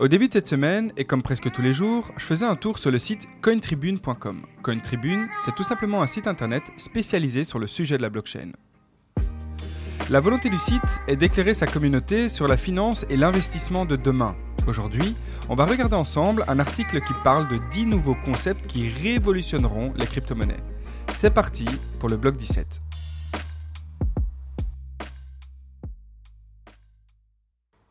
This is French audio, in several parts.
Au début de cette semaine, et comme presque tous les jours, je faisais un tour sur le site cointribune.com. Cointribune, c'est tout simplement un site internet spécialisé sur le sujet de la blockchain. La volonté du site est d'éclairer sa communauté sur la finance et l'investissement de demain. Aujourd'hui, on va regarder ensemble un article qui parle de 10 nouveaux concepts qui révolutionneront les crypto-monnaies. C'est parti pour le bloc 17.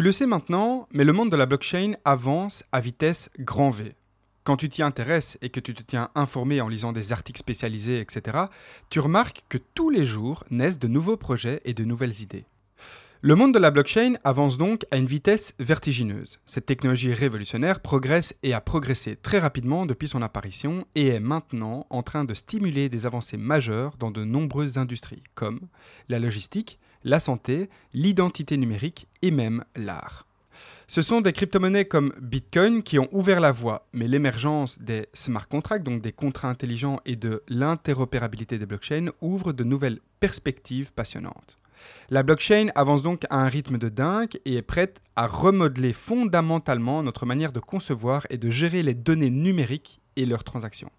Tu le sais maintenant, mais le monde de la blockchain avance à vitesse grand V. Quand tu t'y intéresses et que tu te tiens informé en lisant des articles spécialisés, etc., tu remarques que tous les jours naissent de nouveaux projets et de nouvelles idées. Le monde de la blockchain avance donc à une vitesse vertigineuse. Cette technologie révolutionnaire progresse et a progressé très rapidement depuis son apparition et est maintenant en train de stimuler des avancées majeures dans de nombreuses industries, comme la logistique, la santé, l'identité numérique et même l'art. Ce sont des crypto-monnaies comme Bitcoin qui ont ouvert la voie, mais l'émergence des smart contracts, donc des contrats intelligents et de l'interopérabilité des blockchains, ouvre de nouvelles perspectives passionnantes. La blockchain avance donc à un rythme de dingue et est prête à remodeler fondamentalement notre manière de concevoir et de gérer les données numériques et leurs transactions.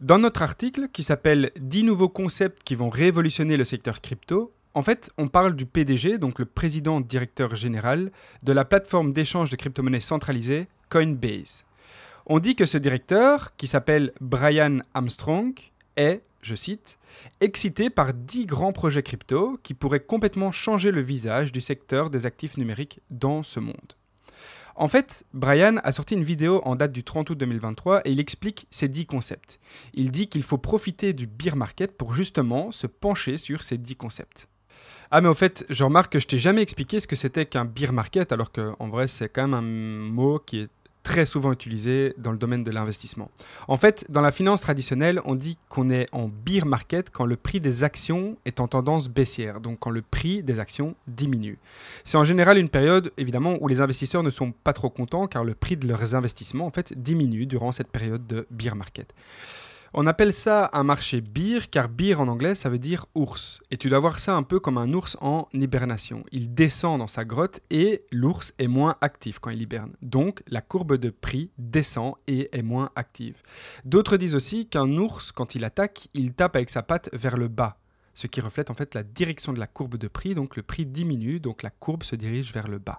Dans notre article qui s'appelle 10 nouveaux concepts qui vont révolutionner le secteur crypto, en fait, on parle du PDG, donc le président directeur général de la plateforme d'échange de crypto-monnaies centralisée Coinbase. On dit que ce directeur, qui s'appelle Brian Armstrong, est, je cite, excité par dix grands projets crypto qui pourraient complètement changer le visage du secteur des actifs numériques dans ce monde. En fait, Brian a sorti une vidéo en date du 30 août 2023 et il explique ces 10 concepts. Il dit qu'il faut profiter du beer market pour justement se pencher sur ces 10 concepts. Ah mais au fait, je remarque que je t'ai jamais expliqué ce que c'était qu'un beer market, alors qu'en vrai c'est quand même un mot qui est très souvent utilisé dans le domaine de l'investissement. En fait, dans la finance traditionnelle, on dit qu'on est en beer market quand le prix des actions est en tendance baissière, donc quand le prix des actions diminue. C'est en général une période, évidemment, où les investisseurs ne sont pas trop contents car le prix de leurs investissements, en fait, diminue durant cette période de beer market. On appelle ça un marché beer, car beer en anglais, ça veut dire ours. Et tu dois voir ça un peu comme un ours en hibernation. Il descend dans sa grotte et l'ours est moins actif quand il hiberne. Donc, la courbe de prix descend et est moins active. D'autres disent aussi qu'un ours, quand il attaque, il tape avec sa patte vers le bas ce qui reflète en fait la direction de la courbe de prix, donc le prix diminue, donc la courbe se dirige vers le bas.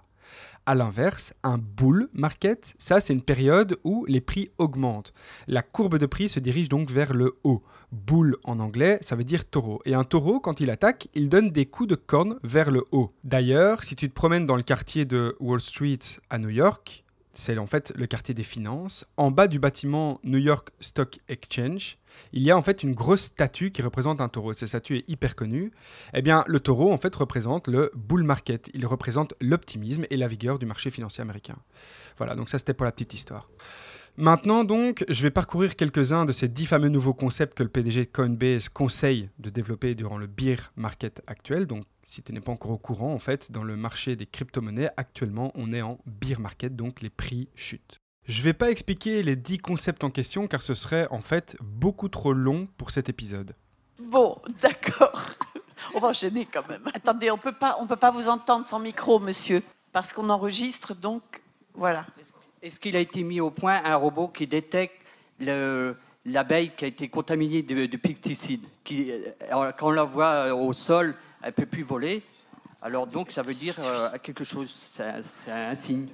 A l'inverse, un bull market, ça c'est une période où les prix augmentent. La courbe de prix se dirige donc vers le haut. Bull en anglais, ça veut dire taureau. Et un taureau, quand il attaque, il donne des coups de corne vers le haut. D'ailleurs, si tu te promènes dans le quartier de Wall Street à New York, c'est en fait le quartier des finances. En bas du bâtiment New York Stock Exchange, il y a en fait une grosse statue qui représente un taureau. Cette statue est hyper connue. Eh bien, le taureau en fait représente le bull market. Il représente l'optimisme et la vigueur du marché financier américain. Voilà, donc ça c'était pour la petite histoire. Maintenant donc, je vais parcourir quelques-uns de ces dix fameux nouveaux concepts que le PDG de Coinbase conseille de développer durant le bear market actuel. Donc si tu n'es pas encore au courant, en fait, dans le marché des crypto-monnaies, actuellement, on est en bear market, donc les prix chutent. Je ne vais pas expliquer les 10 concepts en question car ce serait en fait beaucoup trop long pour cet épisode. Bon, d'accord. On va enchaîner quand même. Attendez, on peut pas, on peut pas vous entendre sans micro, monsieur, parce qu'on enregistre, donc voilà. Est-ce qu'il a été mis au point un robot qui détecte l'abeille qui a été contaminée de, de pesticides qui, euh, Quand on la voit euh, au sol, elle peut plus voler. Alors donc ça veut dire euh, quelque chose, c'est un signe.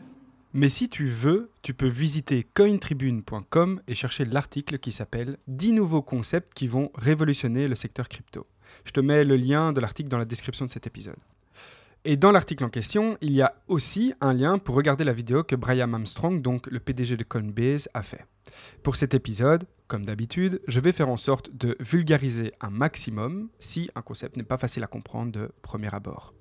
Mais si tu veux, tu peux visiter cointribune.com et chercher l'article qui s'appelle 10 nouveaux concepts qui vont révolutionner le secteur crypto. Je te mets le lien de l'article dans la description de cet épisode. Et dans l'article en question, il y a aussi un lien pour regarder la vidéo que Brian Armstrong, donc le PDG de Coinbase, a fait. Pour cet épisode, comme d'habitude, je vais faire en sorte de vulgariser un maximum si un concept n'est pas facile à comprendre de premier abord.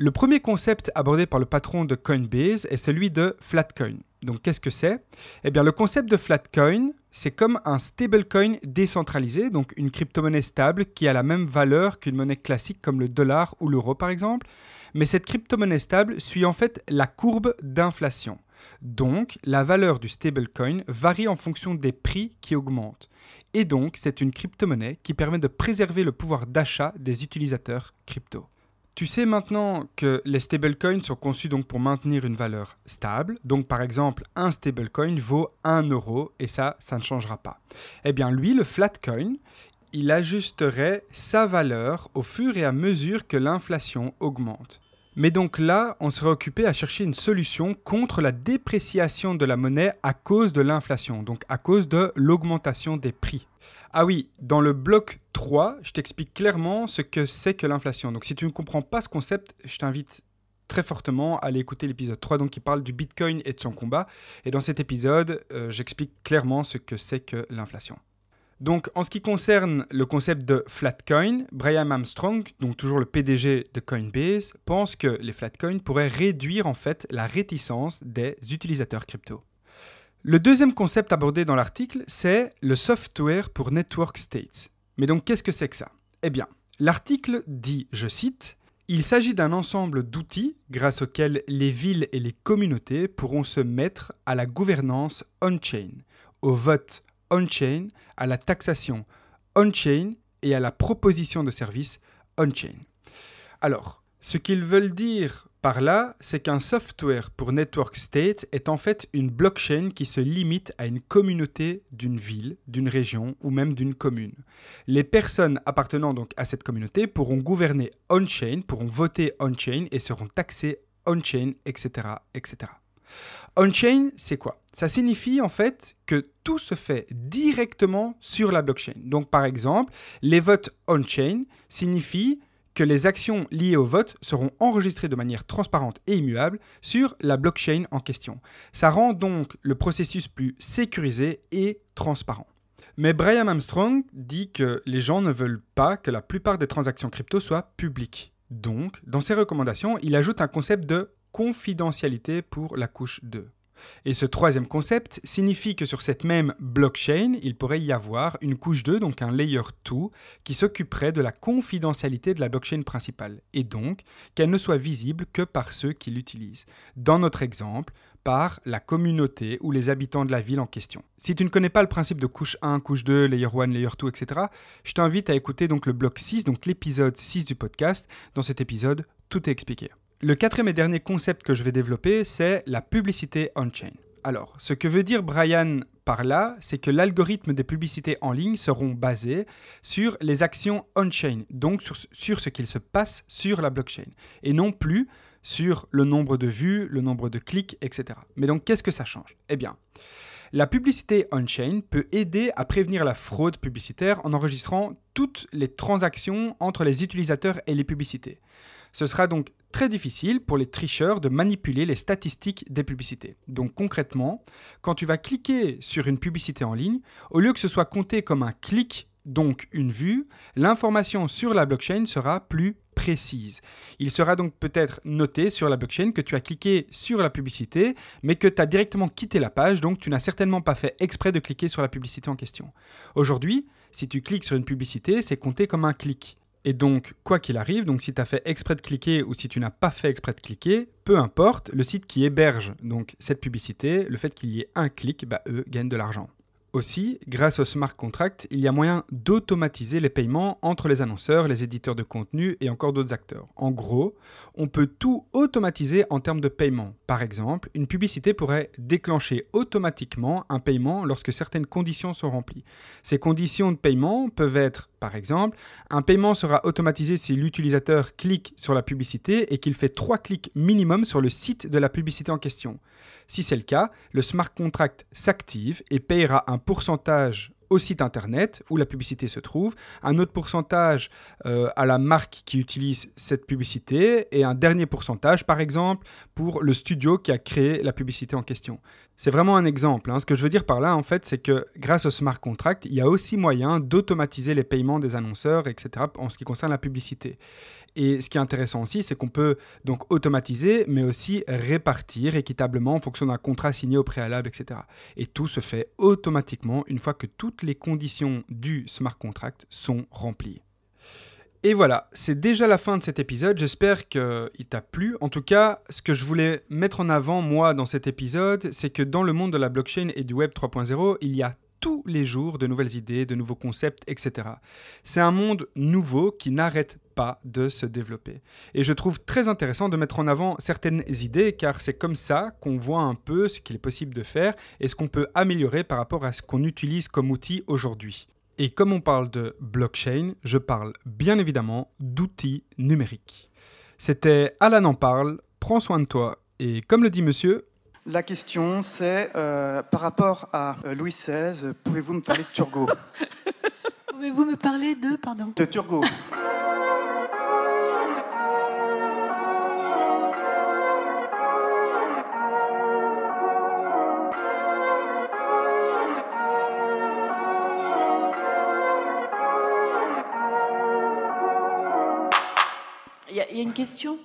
Le premier concept abordé par le patron de Coinbase est celui de Flatcoin. Donc qu'est-ce que c'est? Eh bien le concept de Flatcoin, c'est comme un stablecoin décentralisé, donc une crypto-monnaie stable qui a la même valeur qu'une monnaie classique comme le dollar ou l'euro par exemple, mais cette crypto-monnaie stable suit en fait la courbe d'inflation. Donc, la valeur du stablecoin varie en fonction des prix qui augmentent. Et donc, c'est une crypto-monnaie qui permet de préserver le pouvoir d'achat des utilisateurs crypto. Tu sais maintenant que les stablecoins sont conçus donc pour maintenir une valeur stable. Donc par exemple, un stablecoin vaut 1 euro et ça, ça ne changera pas. Eh bien lui, le flatcoin, il ajusterait sa valeur au fur et à mesure que l'inflation augmente. Mais donc là, on serait occupé à chercher une solution contre la dépréciation de la monnaie à cause de l'inflation, donc à cause de l'augmentation des prix. Ah oui, dans le bloc 3, je t'explique clairement ce que c'est que l'inflation. Donc si tu ne comprends pas ce concept, je t'invite très fortement à aller écouter l'épisode 3 donc qui parle du Bitcoin et de son combat. Et dans cet épisode, euh, j'explique clairement ce que c'est que l'inflation. Donc, en ce qui concerne le concept de flatcoin, Brian Armstrong, donc toujours le PDG de Coinbase, pense que les flatcoins pourraient réduire en fait la réticence des utilisateurs crypto. Le deuxième concept abordé dans l'article, c'est le software pour network states. Mais donc, qu'est-ce que c'est que ça? Eh bien, l'article dit, je cite, il s'agit d'un ensemble d'outils grâce auxquels les villes et les communautés pourront se mettre à la gouvernance on-chain, au vote on-chain, à la taxation on-chain et à la proposition de services on-chain. Alors, ce qu'ils veulent dire par là, c'est qu'un software pour Network State est en fait une blockchain qui se limite à une communauté d'une ville, d'une région ou même d'une commune. Les personnes appartenant donc à cette communauté pourront gouverner on-chain, pourront voter on-chain et seront taxées on-chain, etc., etc. On-chain, c'est quoi? Ça signifie en fait que tout se fait directement sur la blockchain. Donc par exemple, les votes on-chain signifient que les actions liées au vote seront enregistrées de manière transparente et immuable sur la blockchain en question. Ça rend donc le processus plus sécurisé et transparent. Mais Brian Armstrong dit que les gens ne veulent pas que la plupart des transactions crypto soient publiques. Donc, dans ses recommandations, il ajoute un concept de confidentialité pour la couche 2. Et ce troisième concept signifie que sur cette même blockchain, il pourrait y avoir une couche 2, donc un layer 2, qui s'occuperait de la confidentialité de la blockchain principale, et donc qu'elle ne soit visible que par ceux qui l'utilisent. Dans notre exemple, par la communauté ou les habitants de la ville en question. Si tu ne connais pas le principe de couche 1, couche 2, layer 1, layer 2, etc., je t'invite à écouter donc le bloc 6, donc l'épisode 6 du podcast. Dans cet épisode, tout est expliqué. Le quatrième et dernier concept que je vais développer, c'est la publicité on-chain. Alors, ce que veut dire Brian par là, c'est que l'algorithme des publicités en ligne seront basés sur les actions on-chain, donc sur, ce qu'il se passe sur la blockchain, et non plus sur le nombre de vues, le nombre de clics, etc. Mais donc, qu'est-ce que ça change? Eh bien, la publicité on-chain peut aider à prévenir la fraude publicitaire en enregistrant toutes les transactions entre les utilisateurs et les publicités. Ce sera donc très difficile pour les tricheurs de manipuler les statistiques des publicités. Donc concrètement, quand tu vas cliquer sur une publicité en ligne, au lieu que ce soit compté comme un clic, donc une vue, l'information sur la blockchain sera plus précise. Il sera donc peut-être noté sur la blockchain que tu as cliqué sur la publicité, mais que tu as directement quitté la page, donc tu n'as certainement pas fait exprès de cliquer sur la publicité en question. Aujourd'hui, si tu cliques sur une publicité, c'est compté comme un clic. Et donc, quoi qu'il arrive, donc si tu as fait exprès de cliquer ou si tu n'as pas fait exprès de cliquer, peu importe, le site qui héberge donc cette publicité, le fait qu'il y ait un clic, bah, eux gagnent de l'argent. Aussi, grâce au smart contract, il y a moyen d'automatiser les paiements entre les annonceurs, les éditeurs de contenu et encore d'autres acteurs. En gros, on peut tout automatiser en termes de paiement. Par exemple, une publicité pourrait déclencher automatiquement un paiement lorsque certaines conditions sont remplies. Ces conditions de paiement peuvent être, par exemple, un paiement sera automatisé si l'utilisateur clique sur la publicité et qu'il fait trois clics minimum sur le site de la publicité en question. Si c'est le cas, le smart contract s'active et payera un pourcentage au site internet où la publicité se trouve, un autre pourcentage euh, à la marque qui utilise cette publicité et un dernier pourcentage, par exemple, pour le studio qui a créé la publicité en question. C'est vraiment un exemple. Hein. Ce que je veux dire par là, en fait, c'est que grâce au smart contract, il y a aussi moyen d'automatiser les paiements des annonceurs, etc., en ce qui concerne la publicité. Et ce qui est intéressant aussi, c'est qu'on peut donc automatiser, mais aussi répartir équitablement en fonction d'un contrat signé au préalable, etc. Et tout se fait automatiquement une fois que les conditions du smart contract sont remplies. Et voilà, c'est déjà la fin de cet épisode. J'espère qu'il t'a plu. En tout cas, ce que je voulais mettre en avant, moi, dans cet épisode, c'est que dans le monde de la blockchain et du Web 3.0, il y a tous les jours de nouvelles idées, de nouveaux concepts, etc. C'est un monde nouveau qui n'arrête pas de se développer. Et je trouve très intéressant de mettre en avant certaines idées, car c'est comme ça qu'on voit un peu ce qu'il est possible de faire et ce qu'on peut améliorer par rapport à ce qu'on utilise comme outil aujourd'hui. Et comme on parle de blockchain, je parle bien évidemment d'outils numériques. C'était Alan en parle, prends soin de toi, et comme le dit monsieur, la question, c'est euh, par rapport à euh, Louis XVI, pouvez-vous me parler de Turgot? Pouvez-vous me parler de, pardon? De Turgot. Il y, a une question?